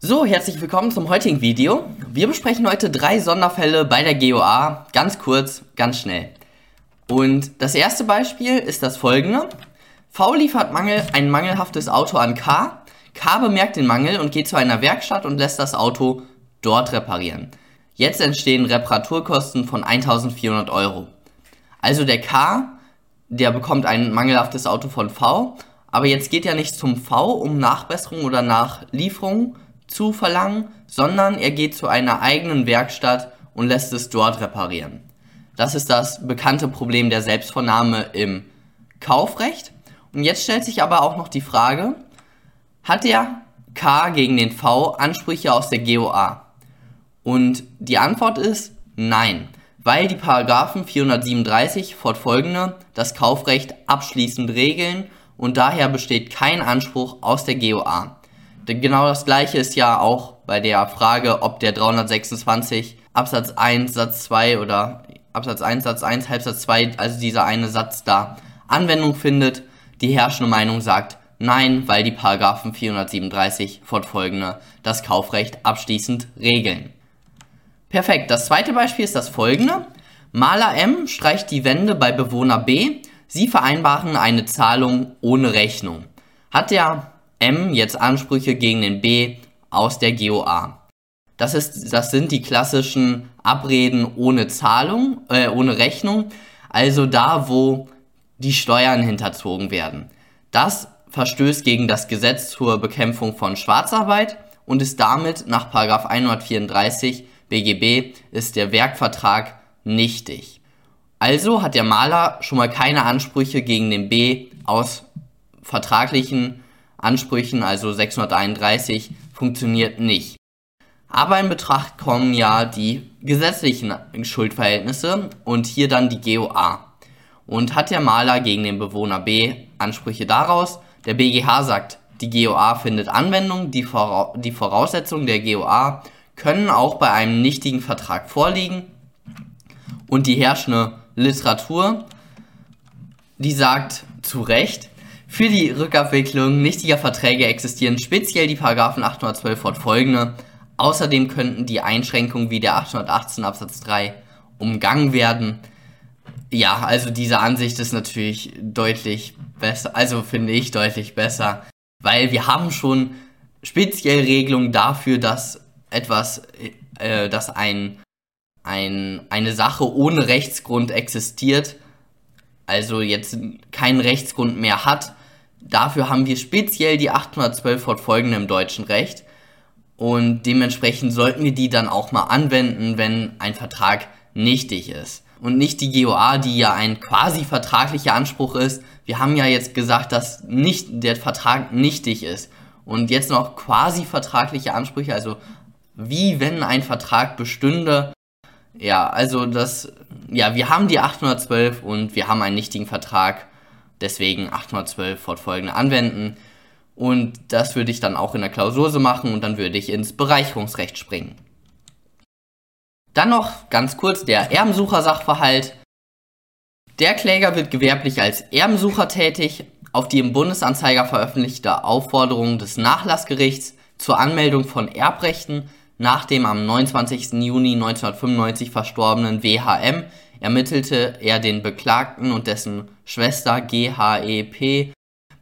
So, herzlich willkommen zum heutigen Video. Wir besprechen heute drei Sonderfälle bei der GOA, ganz kurz, ganz schnell. Und das erste Beispiel ist das folgende. V liefert Mangel, ein mangelhaftes Auto an K. K bemerkt den Mangel und geht zu einer Werkstatt und lässt das Auto dort reparieren. Jetzt entstehen Reparaturkosten von 1400 Euro. Also der K, der bekommt ein mangelhaftes Auto von V, aber jetzt geht er nicht zum V, um Nachbesserung oder Nachlieferung zu verlangen, sondern er geht zu einer eigenen Werkstatt und lässt es dort reparieren. Das ist das bekannte Problem der Selbstvornahme im Kaufrecht. Und jetzt stellt sich aber auch noch die Frage, hat der K gegen den V Ansprüche aus der GOA? Und die Antwort ist nein, weil die Paragraphen 437 fortfolgende das Kaufrecht abschließend regeln und daher besteht kein Anspruch aus der GOA. Genau das gleiche ist ja auch bei der Frage, ob der 326 Absatz 1 Satz 2 oder Absatz 1 Satz 1 Halbsatz 2, also dieser eine Satz da Anwendung findet. Die herrschende Meinung sagt nein, weil die Paragraphen 437 fortfolgende das Kaufrecht abschließend regeln. Perfekt, das zweite Beispiel ist das folgende. Maler M streicht die Wände bei Bewohner B. Sie vereinbaren eine Zahlung ohne Rechnung. Hat der M jetzt Ansprüche gegen den B aus der GOA. Das, ist, das sind die klassischen Abreden ohne Zahlung, äh, ohne Rechnung, also da, wo die Steuern hinterzogen werden. Das verstößt gegen das Gesetz zur Bekämpfung von Schwarzarbeit und ist damit nach 134 BGB ist der Werkvertrag nichtig. Also hat der Maler schon mal keine Ansprüche gegen den B aus vertraglichen Ansprüchen, also 631, funktioniert nicht. Aber in Betracht kommen ja die gesetzlichen Schuldverhältnisse und hier dann die GOA. Und hat der Maler gegen den Bewohner B Ansprüche daraus? Der BGH sagt, die GOA findet Anwendung, die, Vora die Voraussetzungen der GOA können auch bei einem nichtigen Vertrag vorliegen. Und die herrschende Literatur, die sagt zu Recht, für die Rückabwicklung nichtiger Verträge existieren speziell die Paragraphen 812 fortfolgende. Außerdem könnten die Einschränkungen wie der 818 Absatz 3 umgangen werden. Ja, also diese Ansicht ist natürlich deutlich besser, also finde ich deutlich besser, weil wir haben schon speziell Regelungen dafür, dass etwas, äh, dass ein, ein, eine Sache ohne Rechtsgrund existiert, also jetzt keinen Rechtsgrund mehr hat, Dafür haben wir speziell die 812 fortfolgende im deutschen Recht und dementsprechend sollten wir die dann auch mal anwenden, wenn ein Vertrag nichtig ist. Und nicht die GOA, die ja ein quasi vertraglicher Anspruch ist. Wir haben ja jetzt gesagt, dass nicht der Vertrag nichtig ist. Und jetzt noch quasi vertragliche Ansprüche, also wie wenn ein Vertrag bestünde. Ja, also das, ja, wir haben die 812 und wir haben einen nichtigen Vertrag Deswegen 812 fortfolgende anwenden. Und das würde ich dann auch in der Klausur so machen und dann würde ich ins Bereicherungsrecht springen. Dann noch ganz kurz der Erbensucher-Sachverhalt. Der Kläger wird gewerblich als Erbensucher tätig. Auf die im Bundesanzeiger veröffentlichte Aufforderung des Nachlassgerichts zur Anmeldung von Erbrechten nach dem am 29. Juni 1995 verstorbenen WHM ermittelte er den Beklagten und dessen Schwester GHEP,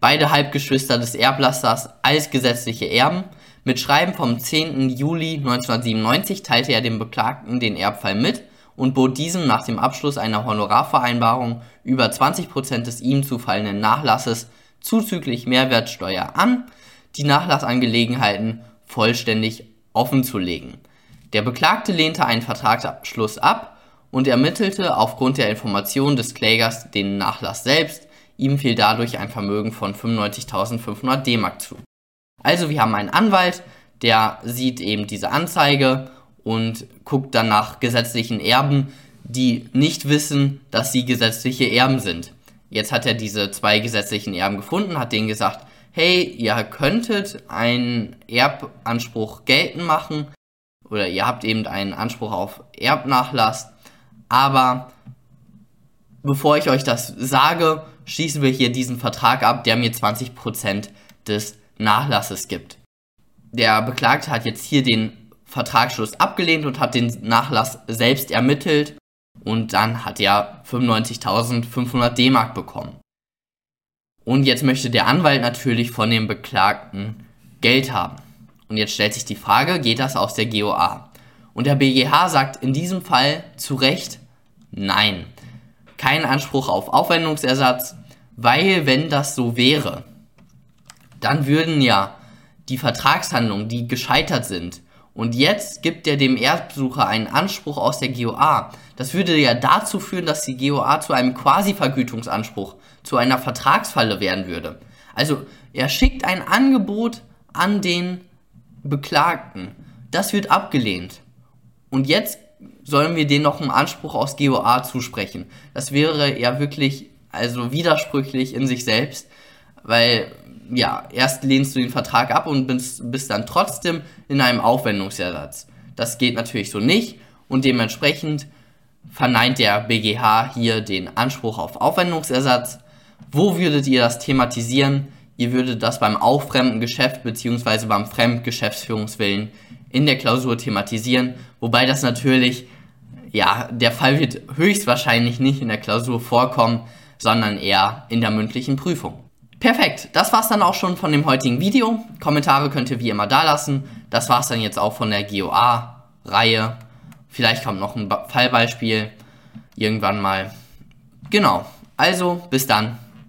beide Halbgeschwister des Erblasters, als gesetzliche Erben. Mit Schreiben vom 10. Juli 1997 teilte er dem Beklagten den Erbfall mit und bot diesem nach dem Abschluss einer Honorarvereinbarung über 20% des ihm zufallenden Nachlasses zuzüglich Mehrwertsteuer an, die Nachlassangelegenheiten vollständig offenzulegen. Der Beklagte lehnte einen Vertragsabschluss ab und ermittelte aufgrund der Informationen des Klägers den Nachlass selbst. Ihm fiel dadurch ein Vermögen von 95.500 D-Mark zu. Also wir haben einen Anwalt, der sieht eben diese Anzeige und guckt dann nach gesetzlichen Erben, die nicht wissen, dass sie gesetzliche Erben sind. Jetzt hat er diese zwei gesetzlichen Erben gefunden, hat denen gesagt, hey, ihr könntet einen Erbanspruch geltend machen oder ihr habt eben einen Anspruch auf Erbnachlass aber bevor ich euch das sage, schließen wir hier diesen Vertrag ab, der mir 20% des Nachlasses gibt. der Beklagte hat jetzt hier den Vertragsschluss abgelehnt und hat den Nachlass selbst ermittelt und dann hat er 95.500 D-Mark bekommen. Und jetzt möchte der Anwalt natürlich von dem Beklagten Geld haben. Und jetzt stellt sich die Frage, geht das aus der GOA? Und der BGH sagt in diesem Fall zu Recht nein. Kein Anspruch auf Aufwendungsersatz, weil wenn das so wäre, dann würden ja die Vertragshandlungen, die gescheitert sind, und jetzt gibt er dem Erbsucher einen Anspruch aus der GOA. Das würde ja dazu führen, dass die GOA zu einem Quasi-Vergütungsanspruch, zu einer Vertragsfalle werden würde. Also er schickt ein Angebot an den Beklagten. Das wird abgelehnt. Und jetzt sollen wir denen noch einen Anspruch aus GOA zusprechen. Das wäre ja wirklich also widersprüchlich in sich selbst, weil ja, erst lehnst du den Vertrag ab und bist, bist dann trotzdem in einem Aufwendungsersatz. Das geht natürlich so nicht und dementsprechend verneint der BGH hier den Anspruch auf Aufwendungsersatz. Wo würdet ihr das thematisieren? Ihr würdet das beim auffremden Geschäft bzw. beim Fremdgeschäftsführungswillen in der Klausur thematisieren, wobei das natürlich, ja, der Fall wird höchstwahrscheinlich nicht in der Klausur vorkommen, sondern eher in der mündlichen Prüfung. Perfekt, das war's dann auch schon von dem heutigen Video. Kommentare könnt ihr wie immer da lassen. Das war's dann jetzt auch von der GOA-Reihe. Vielleicht kommt noch ein Fallbeispiel irgendwann mal. Genau, also bis dann.